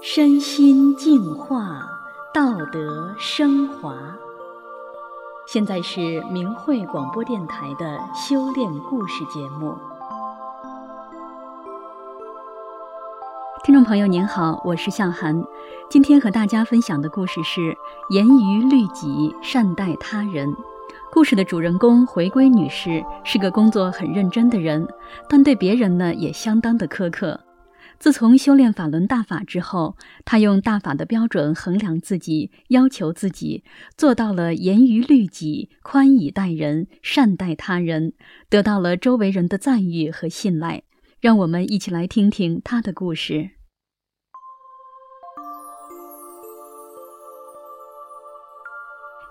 身心净化，道德升华。现在是明慧广播电台的修炼故事节目。听众朋友您好，我是向涵，今天和大家分享的故事是严于律己，善待他人。故事的主人公回归女士是个工作很认真的人，但对别人呢也相当的苛刻。自从修炼法轮大法之后，他用大法的标准衡量自己，要求自己，做到了严于律己、宽以待人、善待他人，得到了周围人的赞誉和信赖。让我们一起来听听他的故事。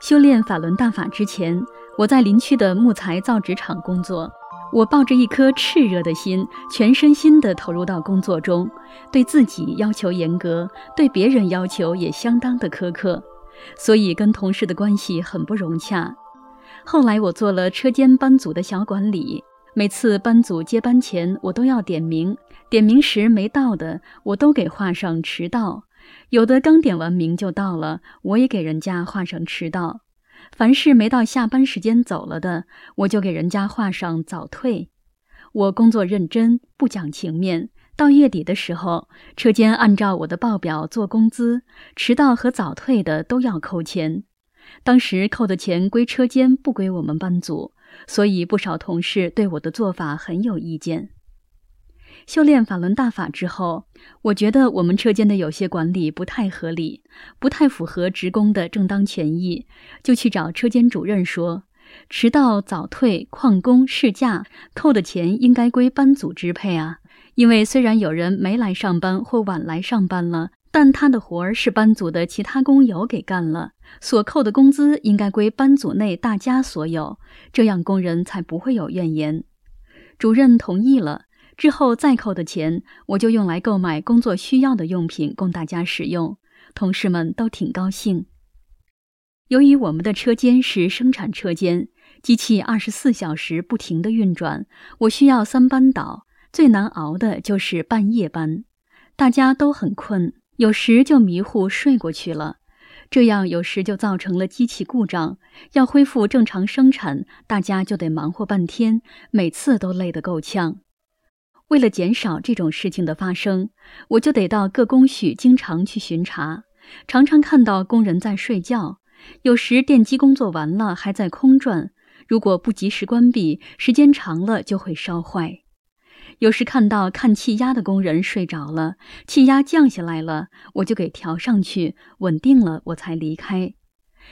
修炼法轮大法之前，我在林区的木材造纸厂工作。我抱着一颗炽热的心，全身心地投入到工作中，对自己要求严格，对别人要求也相当的苛刻，所以跟同事的关系很不融洽。后来我做了车间班组的小管理，每次班组接班前，我都要点名，点名时没到的，我都给画上迟到；有的刚点完名就到了，我也给人家画上迟到。凡是没到下班时间走了的，我就给人家画上早退。我工作认真，不讲情面。到月底的时候，车间按照我的报表做工资，迟到和早退的都要扣钱。当时扣的钱归车间，不归我们班组，所以不少同事对我的做法很有意见。修炼法轮大法之后，我觉得我们车间的有些管理不太合理，不太符合职工的正当权益，就去找车间主任说，迟到、早退、旷工、事假扣的钱应该归班组支配啊。因为虽然有人没来上班或晚来上班了，但他的活儿是班组的其他工友给干了，所扣的工资应该归班组内大家所有，这样工人才不会有怨言。主任同意了。之后再扣的钱，我就用来购买工作需要的用品供大家使用，同事们都挺高兴。由于我们的车间是生产车间，机器二十四小时不停地运转，我需要三班倒，最难熬的就是半夜班，大家都很困，有时就迷糊睡过去了，这样有时就造成了机器故障，要恢复正常生产，大家就得忙活半天，每次都累得够呛。为了减少这种事情的发生，我就得到各工序经常去巡查，常常看到工人在睡觉，有时电机工作完了还在空转，如果不及时关闭，时间长了就会烧坏。有时看到看气压的工人睡着了，气压降下来了，我就给调上去，稳定了我才离开。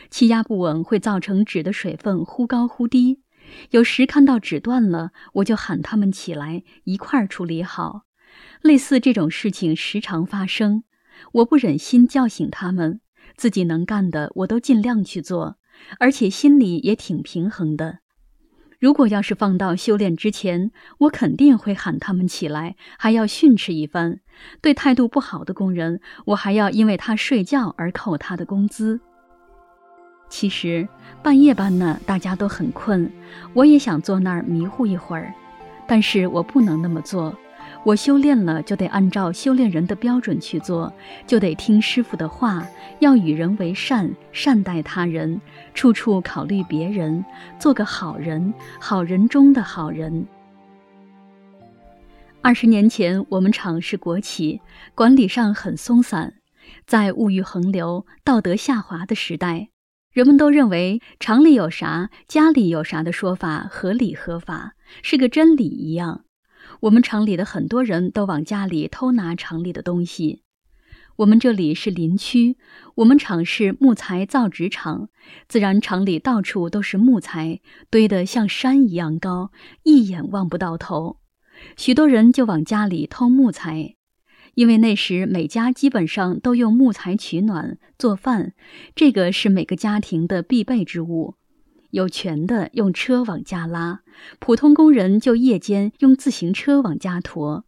气压不稳会造成纸的水分忽高忽低。有时看到纸断了，我就喊他们起来一块儿处理好。类似这种事情时常发生，我不忍心叫醒他们，自己能干的我都尽量去做，而且心里也挺平衡的。如果要是放到修炼之前，我肯定会喊他们起来，还要训斥一番。对态度不好的工人，我还要因为他睡觉而扣他的工资。其实半夜班呢，大家都很困，我也想坐那儿迷糊一会儿，但是我不能那么做。我修炼了，就得按照修炼人的标准去做，就得听师傅的话，要与人为善，善待他人，处处考虑别人，做个好人，好人中的好人。二十年前，我们厂是国企，管理上很松散，在物欲横流、道德下滑的时代。人们都认为厂里有啥，家里有啥的说法合理合法，是个真理一样。我们厂里的很多人都往家里偷拿厂里的东西。我们这里是林区，我们厂是木材造纸厂，自然厂里到处都是木材，堆得像山一样高，一眼望不到头。许多人就往家里偷木材。因为那时每家基本上都用木材取暖做饭，这个是每个家庭的必备之物。有权的用车往家拉，普通工人就夜间用自行车往家驮。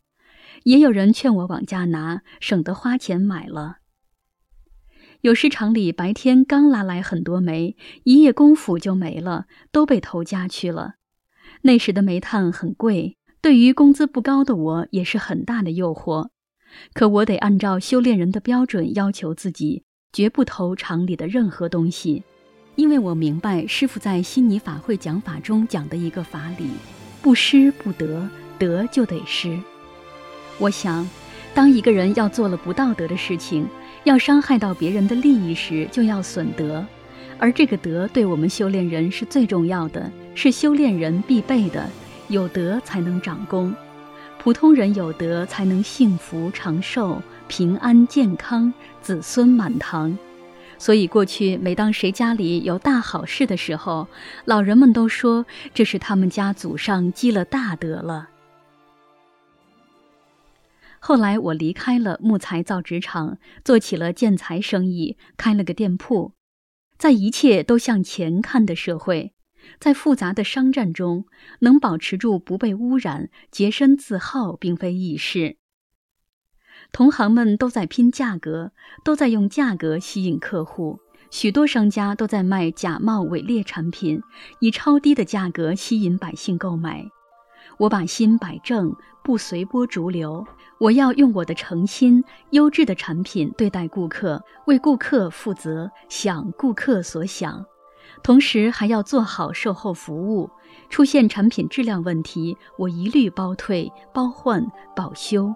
也有人劝我往家拿，省得花钱买了。有时厂里白天刚拉来很多煤，一夜功夫就没了，都被偷家去了。那时的煤炭很贵，对于工资不高的我也是很大的诱惑。可我得按照修炼人的标准要求自己，绝不投厂里的任何东西，因为我明白师傅在悉尼法会讲法中讲的一个法理：不施不得，得就得施。我想，当一个人要做了不道德的事情，要伤害到别人的利益时，就要损德。而这个德对我们修炼人是最重要的，是修炼人必备的。有德才能长功，普通人有德才能幸福长寿、平安健康、子孙满堂。所以过去每当谁家里有大好事的时候，老人们都说这是他们家祖上积了大德了。后来我离开了木材造纸厂，做起了建材生意，开了个店铺。在一切都向钱看的社会，在复杂的商战中，能保持住不被污染、洁身自好，并非易事。同行们都在拼价格，都在用价格吸引客户。许多商家都在卖假冒伪劣产品，以超低的价格吸引百姓购买。我把心摆正，不随波逐流。我要用我的诚心、优质的产品对待顾客，为顾客负责，想顾客所想，同时还要做好售后服务。出现产品质量问题，我一律包退、包换、保修。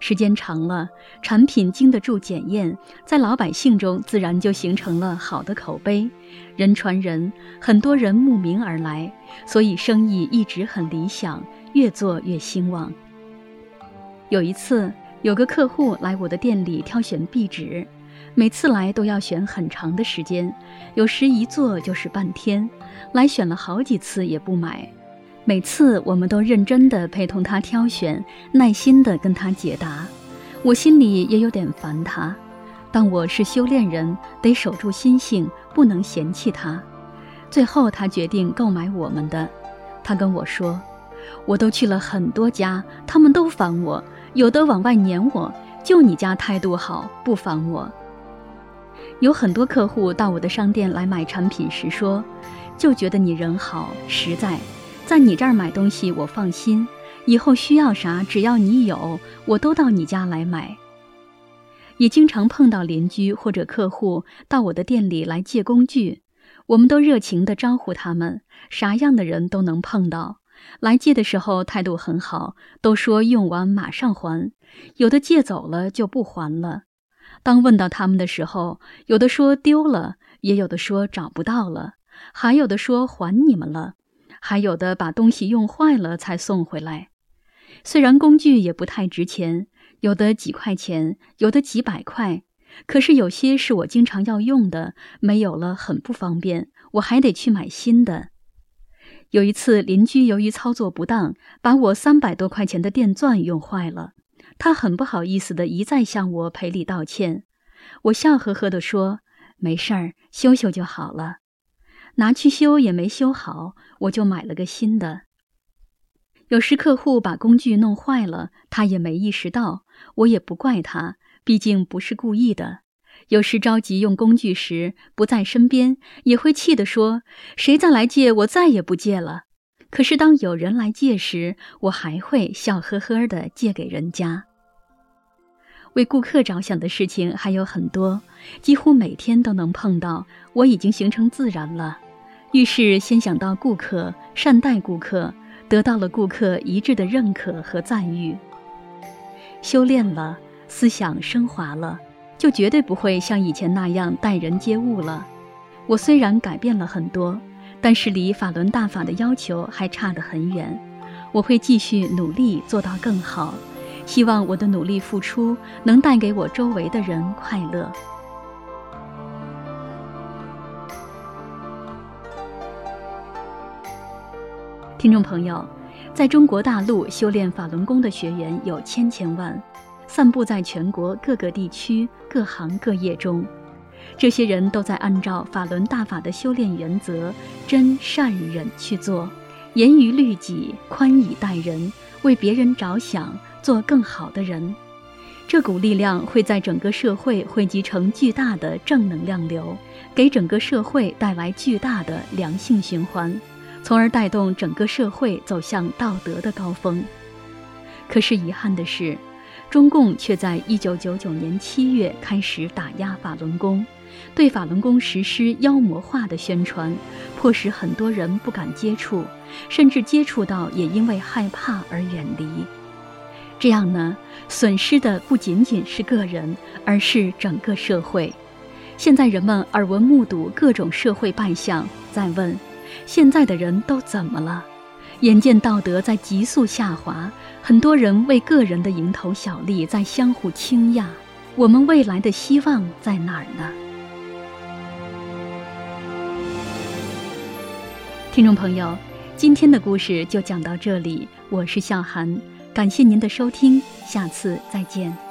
时间长了，产品经得住检验，在老百姓中自然就形成了好的口碑。人传人，很多人慕名而来，所以生意一直很理想，越做越兴旺。有一次，有个客户来我的店里挑选壁纸，每次来都要选很长的时间，有时一坐就是半天，来选了好几次也不买。每次我们都认真地陪同他挑选，耐心地跟他解答。我心里也有点烦他，但我是修炼人，得守住心性，不能嫌弃他。最后他决定购买我们的。他跟我说：“我都去了很多家，他们都烦我，有的往外撵我，就你家态度好，不烦我。”有很多客户到我的商店来买产品时说：“就觉得你人好，实在。”在你这儿买东西，我放心。以后需要啥，只要你有，我都到你家来买。也经常碰到邻居或者客户到我的店里来借工具，我们都热情地招呼他们。啥样的人都能碰到，来借的时候态度很好，都说用完马上还。有的借走了就不还了。当问到他们的时候，有的说丢了，也有的说找不到了，还有的说还你们了。还有的把东西用坏了才送回来，虽然工具也不太值钱，有的几块钱，有的几百块，可是有些是我经常要用的，没有了很不方便，我还得去买新的。有一次，邻居由于操作不当，把我三百多块钱的电钻用坏了，他很不好意思的一再向我赔礼道歉，我笑呵呵地说：“没事儿，修修就好了。”拿去修也没修好，我就买了个新的。有时客户把工具弄坏了，他也没意识到，我也不怪他，毕竟不是故意的。有时着急用工具时不在身边，也会气地说：“谁再来借，我再也不借了。”可是当有人来借时，我还会笑呵呵的借给人家。为顾客着想的事情还有很多，几乎每天都能碰到，我已经形成自然了。遇事先想到顾客，善待顾客，得到了顾客一致的认可和赞誉。修炼了，思想升华了，就绝对不会像以前那样待人接物了。我虽然改变了很多，但是离法轮大法的要求还差得很远。我会继续努力做到更好，希望我的努力付出能带给我周围的人快乐。听众朋友，在中国大陆修炼法轮功的学员有千千万，散布在全国各个地区、各行各业中。这些人都在按照法轮大法的修炼原则，真善忍去做，严于律己，宽以待人，为别人着想，做更好的人。这股力量会在整个社会汇集成巨大的正能量流，给整个社会带来巨大的良性循环。从而带动整个社会走向道德的高峰。可是遗憾的是，中共却在一九九九年七月开始打压法轮功，对法轮功实施妖魔化的宣传，迫使很多人不敢接触，甚至接触到也因为害怕而远离。这样呢，损失的不仅仅是个人，而是整个社会。现在人们耳闻目睹各种社会败相，在问：现在的人都怎么了？眼见道德在急速下滑，很多人为个人的蝇头小利在相互倾轧。我们未来的希望在哪儿呢？听众朋友，今天的故事就讲到这里，我是笑涵。感谢您的收听，下次再见。